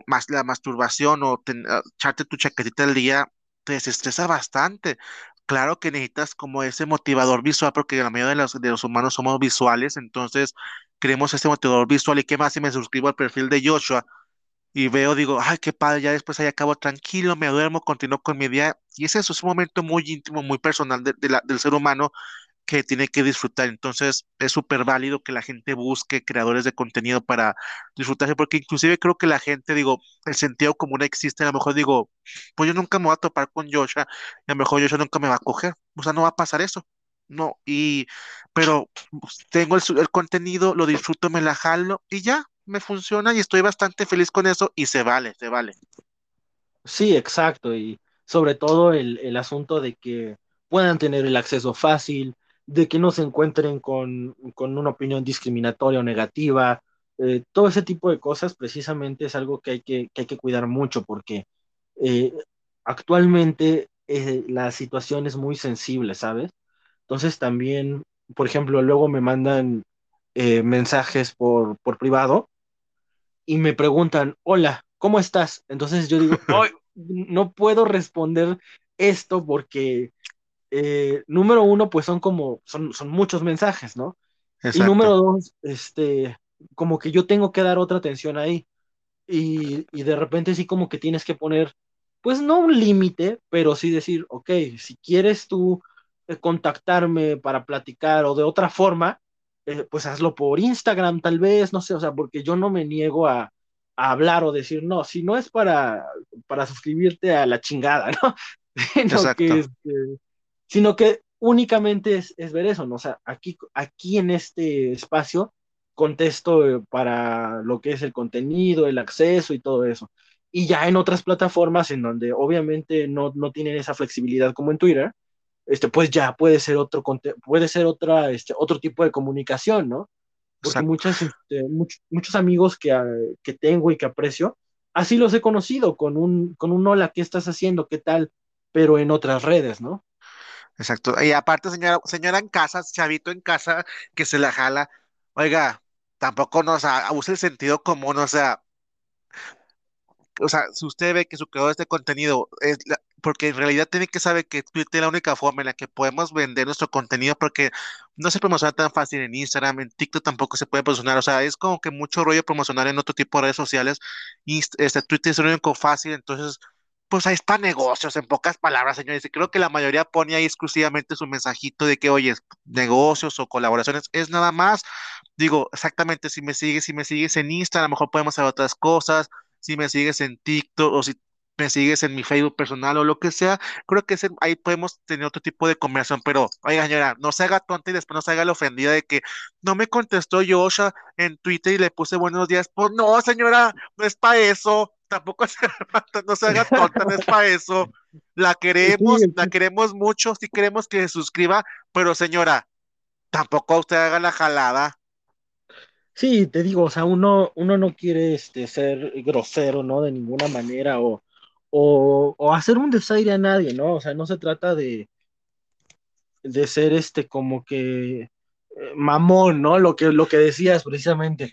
más la masturbación o ah, echarte tu chaquetita al día te desestresa bastante. Claro que necesitas como ese motivador visual, porque la mayoría de los, de los humanos somos visuales, entonces queremos ese motivador visual. ¿Y qué más si me suscribo al perfil de Joshua? y veo, digo, ay, qué padre, ya después ahí acabo tranquilo, me duermo, continúo con mi día. Y ese es un momento muy íntimo, muy personal del ser humano que tiene que disfrutar. Entonces, es súper válido que la gente busque creadores de contenido para disfrutarse, porque inclusive creo que la gente, digo, el sentido común existe, a lo mejor digo, pues yo nunca me voy a topar con Joshua, y a lo mejor Joshua nunca me va a coger, o sea, no va a pasar eso. No, y, pero tengo el, el contenido, lo disfruto, me la jalo y ya, me funciona y estoy bastante feliz con eso y se vale, se vale. Sí, exacto. Y sobre todo el, asunto de que puedan tener el acceso fácil, de que no se encuentren con, una opinión discriminatoria o negativa, eh, todo ese tipo de cosas precisamente es algo que hay que, que hay que cuidar mucho porque eh, actualmente eh, la situación es muy sensible, ¿sabes? Entonces también, por ejemplo, luego me mandan mensajes por, por privado y me preguntan, hola, ¿cómo estás? Entonces yo digo, no puedo responder esto porque, número uno, pues son como, son, son muchos mensajes, ¿no? Y número dos, este, como que yo tengo que dar otra atención ahí. Y, y de repente sí como que tienes que poner, pues no un límite, pero sí decir, ok, si quieres tú eh, contactarme para platicar o de otra forma, eh, pues hazlo por Instagram tal vez, no sé, o sea, porque yo no me niego a, a hablar o decir, no, si no es para, para suscribirte a la chingada, ¿no? sino, que, este, sino que únicamente es, es, ver eso, ¿no? O sea, aquí, aquí en este espacio contesto eh, para lo que es el contenido, el acceso y todo eso. Y ya en otras plataformas en donde obviamente no, no tienen esa flexibilidad como en Twitter, este, pues ya puede ser otro, puede ser otra, este, otro tipo de comunicación, ¿no? Porque muchas, este, muchos amigos que, ah, que, tengo y que aprecio, así los he conocido con un, con un hola, ¿qué estás haciendo? ¿Qué tal? Pero en otras redes, ¿no? Exacto. Y aparte, señora, señora en casa, chavito en casa, que se la jala, oiga, tampoco nos use el sentido común, o sea, o sea, si usted ve que su creador de este contenido es porque en realidad tiene que saber que Twitter es la única forma en la que podemos vender nuestro contenido porque no se promociona tan fácil en Instagram, en TikTok tampoco se puede promocionar, o sea, es como que mucho rollo promocionar en otro tipo de redes sociales. Y este Twitter es lo único fácil, entonces pues ahí está negocios, en pocas palabras, señores. Y creo que la mayoría pone ahí exclusivamente su mensajito de que, oye, negocios o colaboraciones, es nada más. Digo, exactamente, si me sigues, si me sigues en Instagram, a lo mejor podemos hacer otras cosas. Si me sigues en TikTok o si me sigues en mi Facebook personal o lo que sea, creo que ahí podemos tener otro tipo de conversación, pero oiga señora, no se haga tonta y después no se haga la ofendida de que no me contestó Yosha en Twitter y le puse buenos días, pues no señora, no es para eso, tampoco se, no se haga tonta, no es para eso, la queremos, la queremos mucho, sí queremos que se suscriba, pero señora, tampoco usted haga la jalada. Sí, te digo, o sea, uno, uno no quiere este, ser grosero, ¿no? De ninguna manera, o, o, hacer un desaire a nadie, ¿no? O sea, no se trata de, de ser este como que eh, mamón, ¿no? Lo que, lo que decías precisamente.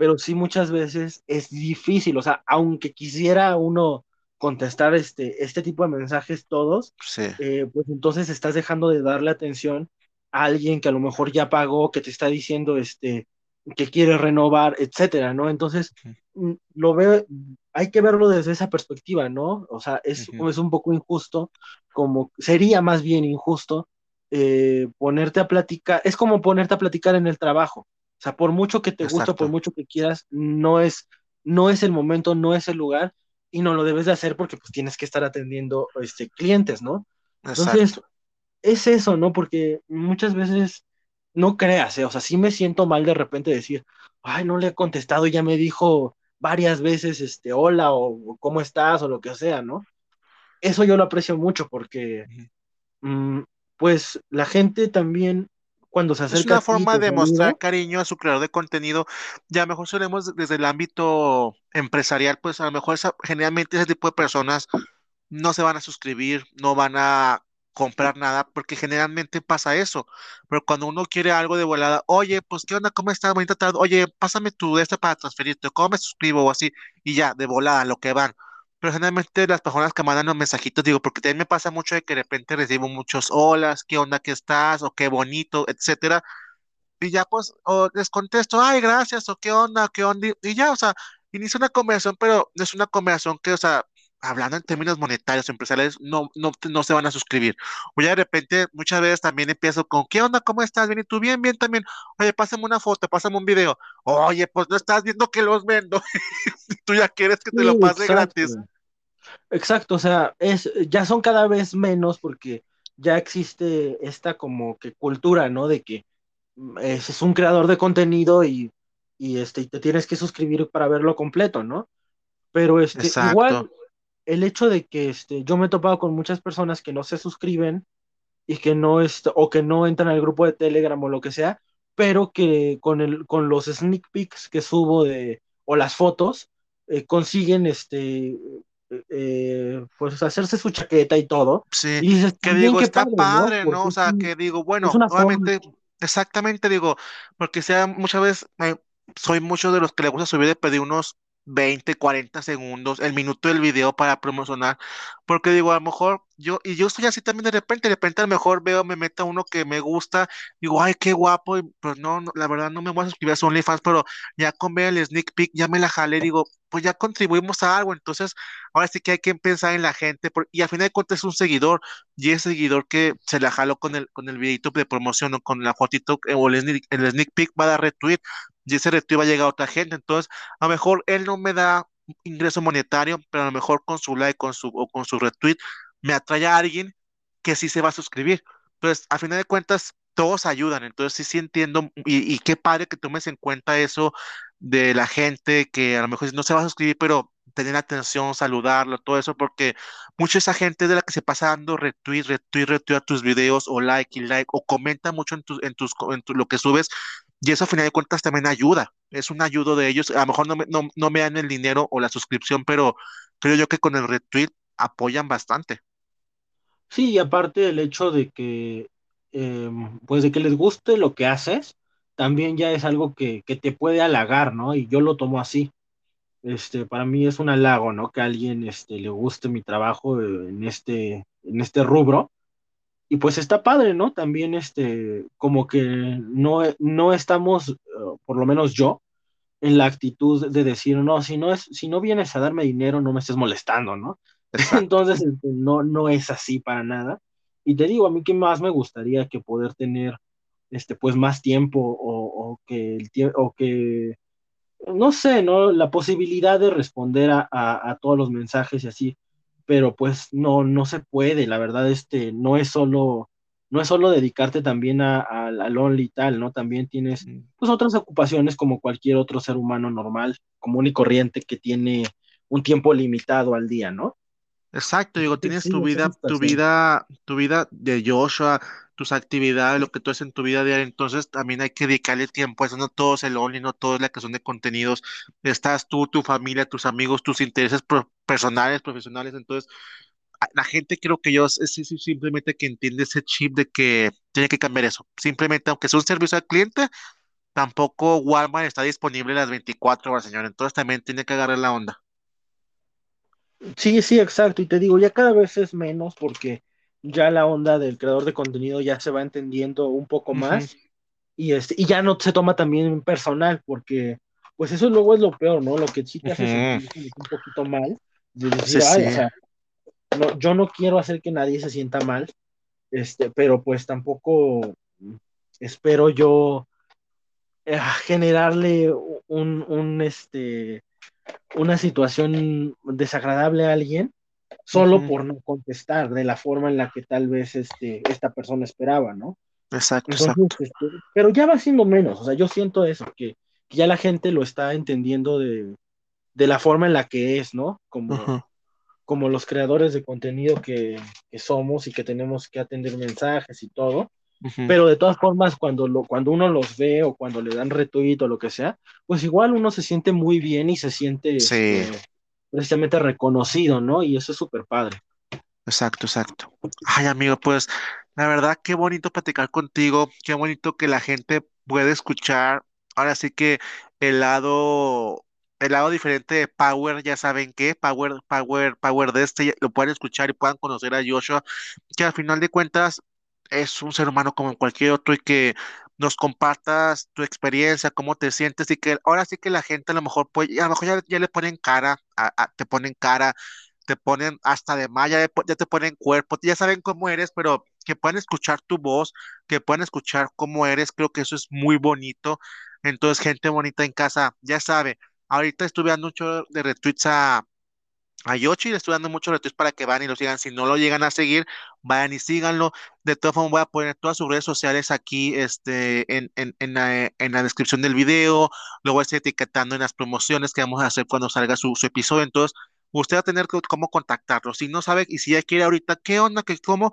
Pero sí muchas veces es difícil, o sea, aunque quisiera uno contestar este, este tipo de mensajes todos, eh, pues entonces estás dejando de darle atención a alguien que a lo mejor ya pagó, que te está diciendo este, que quiere renovar, etcétera, ¿no? Entonces, mm, lo veo, hay que verlo desde esa perspectiva, ¿no? O sea, es, es un poco injusto, como sería más bien injusto eh, ponerte a platicar, es como ponerte a platicar en el trabajo. O sea, por mucho que te guste, por mucho que quieras, no es, no es el momento, no es el lugar, y no lo debes de hacer porque pues tienes que estar atendiendo este, clientes, ¿no? Entonces, es eso, ¿no? Porque muchas veces no creas, ¿eh? o sea, sí me siento mal de repente decir, ay, no le he contestado y ya me dijo varias veces, este, hola o, cómo estás o lo que sea, ¿no? Eso yo lo aprecio mucho porque, mm, pues, la gente también cuando se acerca. Es una forma de mostrar cariño a su creador de contenido. Ya mejor solemos desde el ámbito empresarial, pues a lo mejor generalmente ese tipo de personas no se van a suscribir, no van a comprar nada, porque generalmente pasa eso. Pero cuando uno quiere algo de volada, oye, pues qué onda, ¿cómo estás? Bonita tarde. Oye, pásame tu de este para transferirte, ¿cómo me suscribo? O así, y ya, de volada, lo que van. Pero generalmente las personas que mandan los mensajitos, digo, porque también me pasa mucho de que de repente recibo muchos holas, qué onda que estás, o qué bonito, etcétera. Y ya pues, o les contesto, ay, gracias, o qué onda, qué onda, y ya, o sea, inicia una conversación, pero es una conversación que, o sea, hablando en términos monetarios, empresariales, no, no, no se van a suscribir. O ya de repente, muchas veces también empiezo con, ¿qué onda? ¿Cómo estás? Bien, y tú bien, bien también. Oye, pásame una foto, pásame un video. Oye, pues no estás viendo que los vendo. tú ya quieres que te lo pase gratis. Exacto, o sea, es, ya son cada vez menos porque ya existe esta como que cultura, ¿no? De que mm, es, un creador de contenido y, y, este, y te tienes que suscribir para verlo completo, ¿no? Pero este, igual el hecho de que este, yo me he topado con muchas personas que no se suscriben y que no o que no entran al grupo de Telegram o lo que sea, pero que con, el, con los sneak peeks que subo de, o las fotos, eh, consiguen este, eh, pues hacerse su chaqueta y todo. Sí, y dices, que "Bien, digo, está padre, ¿no? padre, ¿no? Porque O sea, que digo, bueno, forma. obviamente, exactamente digo, porque sea muchas veces, eh, soy mucho de los que le gusta subir de pedir unos 20, 40 segundos, el minuto del video para promocionar, porque digo, a lo mejor yo, y yo estoy así también de repente, de repente a lo mejor veo, me meta uno que me gusta, digo, ay, qué guapo, y, pues no, la verdad no me voy a suscribir a su OnlyFans, pero ya con ver el sneak peek, ya me la jalé, digo, pues ya contribuimos a algo, entonces ahora sí que hay que pensar en la gente, y al final de cuentas es un seguidor, y ese seguidor que se la jaló con el, con el videito de promoción o con la fotito eh, o el el sneak peek va a dar retweet, y ese retweet va a llegar a otra gente, entonces a lo mejor él no me da ingreso monetario, pero a lo mejor con su like con su, o con su retweet me atrae a alguien que sí se va a suscribir. Entonces, a final de cuentas, todos ayudan. Entonces, sí, sí entiendo. Y, qué padre que tomes en cuenta eso de la gente que a lo mejor no se va a suscribir, pero tener atención, saludarlo, todo eso, porque mucha esa gente de la que se pasa dando retweet, retweet, retweet a tus videos, o like y like, o comenta mucho en, tus en, tus, en tu- lo que subes, y eso a final de cuentas también ayuda. Es un ayudo de ellos. A lo mejor no me, no, no me dan el dinero o la suscripción, pero creo yo que con el retweet apoyan bastante. Sí, y aparte el hecho de que, em, pues de que les guste lo que haces, también ya es algo que, que te puede halagar, ¿no? Y yo lo tomo así. Este, para mí es un halago, ¿no? Que a alguien, este, le guste mi trabajo eh, en este, en este rubro. Y pues está padre, ¿no? También, este, como que no, no estamos, eh, por lo menos yo, en la actitud de decir, no, si no es, si no vienes a darme dinero, no me estés molestando, ¿no? Exacto. Entonces, este, no, no es así para nada. Y te digo, a mí que más me gustaría que poder tener, este, pues más tiempo o, o que el tiempo, o que, no sé, ¿no? La posibilidad de responder a, a, a todos los mensajes y así, pero pues no, no se puede, la verdad, este, no es solo, no es solo dedicarte también a, a, al Only y tal, ¿no? También tienes, pues, otras ocupaciones como cualquier otro ser humano normal, común y corriente que tiene un tiempo limitado al día, ¿no? Exacto, digo, tienes sí, tu vida, tu vida, tu vida de Joshua, tus actividades, lo que tú haces en tu vida diaria, entonces también hay que dedicarle tiempo eso, no todo es el only, no todo es la creación de contenidos, estás tú, tu familia, tus amigos, tus intereses personales, profesionales, entonces la gente creo que yo es- es simplemente que entiende ese chip de que tiene que cambiar eso, simplemente aunque sea un servicio al cliente, tampoco Walmart está disponible las 24 horas, señor, entonces también tiene que agarrar la onda. Sí, sí, exacto. Y te digo, ya cada vez es menos porque ya la onda del creador de contenido ya se va entendiendo un poco más y, este, y ya no se toma también personal porque pues eso luego es lo peor, ¿no? Lo que sí te hace sentir un poquito mal, de Sí, ay, o sea, no, yo no quiero hacer que nadie se sienta mal, este, pero pues tampoco espero yo eh, generarle un, un, este, una situación desagradable a alguien solo por no contestar de la forma en la que tal vez este, esta persona esperaba, ¿no? Exacto, Entonces, exacto. este, pero ya va siendo menos, o sea, yo siento eso, que, que ya la gente lo está entendiendo de, de, la forma en la que es, ¿no? Como, como los creadores de contenido que, que somos y que tenemos que atender mensajes y todo, pero de todas formas, cuando, lo, cuando uno los ve o cuando le dan retweet o lo que sea, pues igual uno se siente muy bien y se siente Sí, este, precisamente reconocido, ¿no? Y eso es súper padre. exacto, exacto. Ay, amigo, pues la verdad, qué bonito platicar contigo, qué bonito que la gente puede escuchar. Ahora sí que el lado, el lado diferente de Power, ya saben qué, Power, Power, Power de este, lo pueden escuchar y puedan conocer a Joshua, que al final de cuentas es un ser humano como cualquier otro y que nos compartas tu experiencia, cómo te sientes y que ahora sí que la gente a lo mejor puede, a lo mejor ya, ya le ponen cara, te ponen cara te ponen hasta de más, ya, ya te ponen cuerpo, ya saben cómo eres, pero que puedan escuchar tu voz, que puedan escuchar cómo eres, creo que eso es muy bonito. Entonces, gente bonita en casa, ya sabe, ahorita estuve dando mucho de retweets a, a Yoshi, le estoy dando muchos retweets para que van y lo sigan. Si no lo llegan a seguir, vayan y síganlo. De todas formas, voy a poner todas sus redes sociales aquí este, en, en, en la, en la descripción del video. Lo voy a estar etiquetando en las promociones que vamos a hacer cuando salga su, su episodio. Entonces, usted va a tener que- cómo contactarlo. Si no sabe y si ya quiere ahorita, ¿qué onda? ¿Qué, cómo?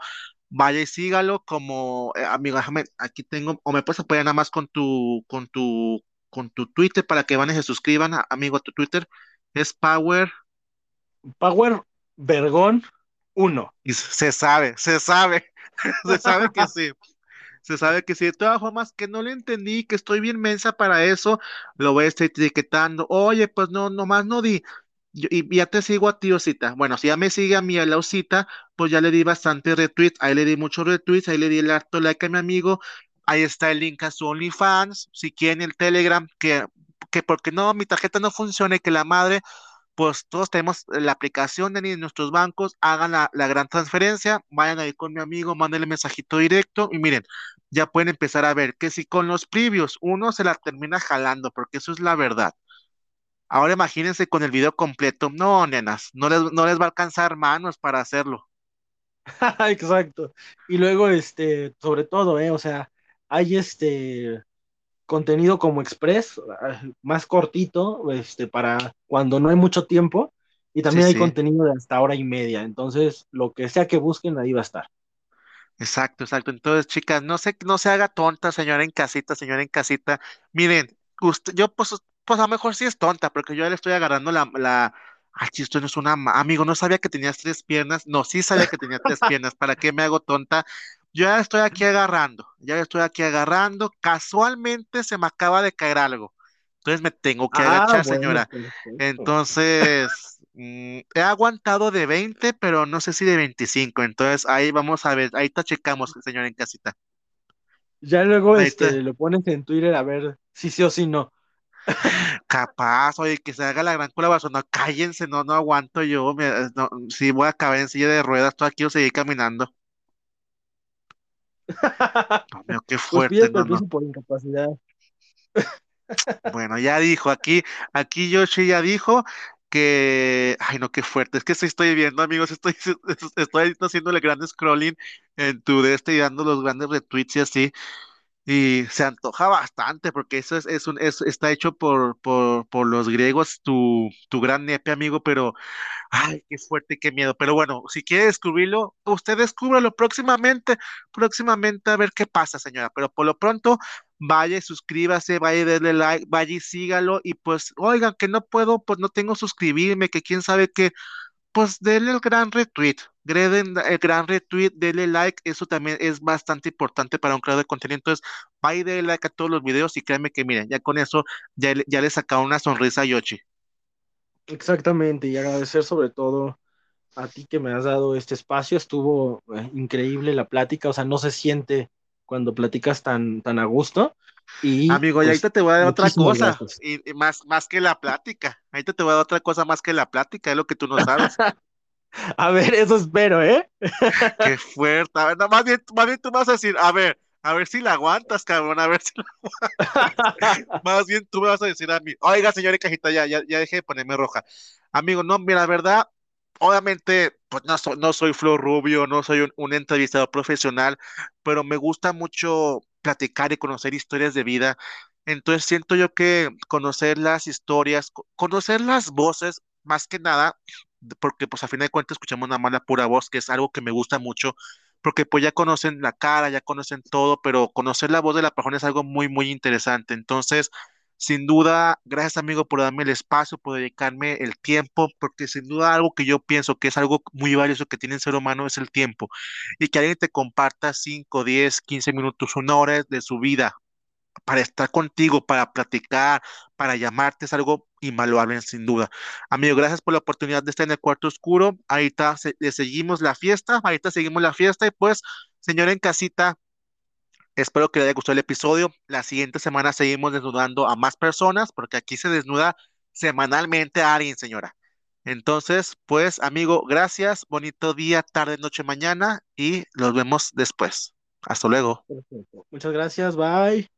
vaya y sígalo como, eh, amigo, déjame, aquí tengo, o me puedes apoyar nada más con tu, con tu, con tu Twitter para que van y se suscriban, amigo, a tu Twitter, es Power, Power Vergón uno. y se sabe, se sabe, se sabe que sí. Se sabe que si de todas formas que no le entendí, que estoy bien mensa para eso, lo voy a estar etiquetando. Oye, pues no, nomás no di. Yo- y ya te sigo a ti, Osita. Bueno, si ya me sigue a mí, a la Osita, pues ya le di bastante retweet. Ahí le di muchos retweets, ahí le di el harto like a mi amigo. Ahí está el link a su OnlyFans. Si quieren el Telegram, que, que porque no, mi tarjeta no funciona y que la madre pues todos tenemos la aplicación de nuestros bancos, hagan la, la gran transferencia, vayan ahí con mi amigo, mándenle mensajito directo y miren, ya pueden empezar a ver que si con los previos uno se la termina jalando, porque eso es la verdad. Ahora imagínense con el video completo, no, nenas, no les, no les va a alcanzar manos para hacerlo. Exacto. Y luego, este, sobre todo, ¿eh? O sea, hay este contenido como express, más cortito, este, para cuando no hay mucho tiempo, y Sí, también hay sí. contenido de hasta hora y media. Entonces, lo que sea que busquen, ahí va a estar. Exacto, exacto. Entonces, chicas, no se, no se haga tonta, señora en casita, señora en casita. Miren, usted, yo pues, pues a lo mejor sí es tonta, porque yo ya le estoy agarrando la, la, ay, esto no es una, amigo, no sabía que tenías tres piernas. No, sí sabía que tenía tres piernas. ¿Para qué me hago tonta? Yo ya estoy aquí agarrando, ya estoy aquí agarrando. Casualmente se me acaba de caer algo. Entonces me tengo que Ah, agachar, bueno, señora. perfecto. Entonces, mm, he aguantado de 20, pero no sé si de 25. Entonces, ahí vamos a ver, ahí está checamos, señor en casita. Ya luego, este, lo pones en Twitter a ver si sí o si no. Capaz, oye, que se haga la gran colaboración. No, cállense, no, no aguanto yo. me- no, sí, voy a acabar en silla de ruedas, todo aquí o seguir caminando. Qué fuerte, no, no. por incapacidad. Bueno, ya dijo, aquí, aquí Yoshi ya dijo que, ay no, qué fuerte, es que estoy viendo, amigos, estoy, estoy haciendo el gran scrolling en tu de este y dando los grandes retweets y así. Y se antoja bastante porque eso es, es un, es- está hecho por, por, por los griegos, tu, tu gran nepe, amigo, pero ay, qué fuerte, qué miedo. Pero bueno, si quiere descubrirlo, usted descúbralo próximamente, próximamente a ver qué pasa, señora. Pero por lo pronto, vaya suscríbase, vaya denle like, vaya y sígalo. Y pues, oigan, que no puedo, pues no tengo suscribirme, que quién sabe qué pues denle el gran retweet, greden el gran retweet, denle like, eso también es bastante importante para un creador de contenido. Entonces, va y denle like a todos los videos y créanme que miren, ya con eso ya, ya le sacaron una sonrisa a Yoshi. Exactamente, y agradecer sobre todo a ti que me has dado este espacio. Estuvo eh, increíble la plática, o sea, no se siente cuando platicas tan, tan a gusto. Y Amigo, y pues ahorita te voy a dar otra cosa, y, y más, más que la plática. Ahorita te voy a dar otra cosa más que la plática, es lo que tú no sabes. A ver, eso espero, ¿eh? Qué fuerte. A ver, no, más bien, más bien tú vas a decir, a ver, a ver si la aguantas, cabrón, a ver si Más bien tú me vas a decir a mí, oiga, señora Cajita, ya, ya, ya dejé de ponerme roja. Amigo, no, mira, la verdad, obviamente, pues no soy, no soy Flor Rubio, no soy un, un entrevistador profesional, pero me gusta mucho platicar y conocer historias de vida. Entonces siento yo que conocer las historias, co- conocer las voces, más que nada, porque pues a fin de cuentas escuchamos nada más la pura voz, que es algo que me gusta mucho, porque pues ya conocen la cara, ya conocen todo, pero conocer la voz de la persona es algo muy, muy interesante. Entonces, sin duda, gracias amigo por darme el espacio, por dedicarme el tiempo, porque sin duda algo que yo pienso que es algo muy valioso que tiene el ser humano es el tiempo. Y que alguien te comparta 5 10 15 minutos, una hora de su vida para estar contigo, para platicar, para llamarte, es algo invaluable sin duda. Amigo, gracias por la oportunidad de estar en el cuarto oscuro. Ahorita se- le seguimos la fiesta, ahorita seguimos la fiesta y pues, señora en casita, espero que le haya gustado el episodio. La siguiente semana seguimos desnudando a más personas porque aquí se desnuda semanalmente a alguien, señora. Entonces, pues, amigo, gracias, bonito día, tarde, noche, mañana y nos vemos después. Hasta luego. Muchas gracias, bye.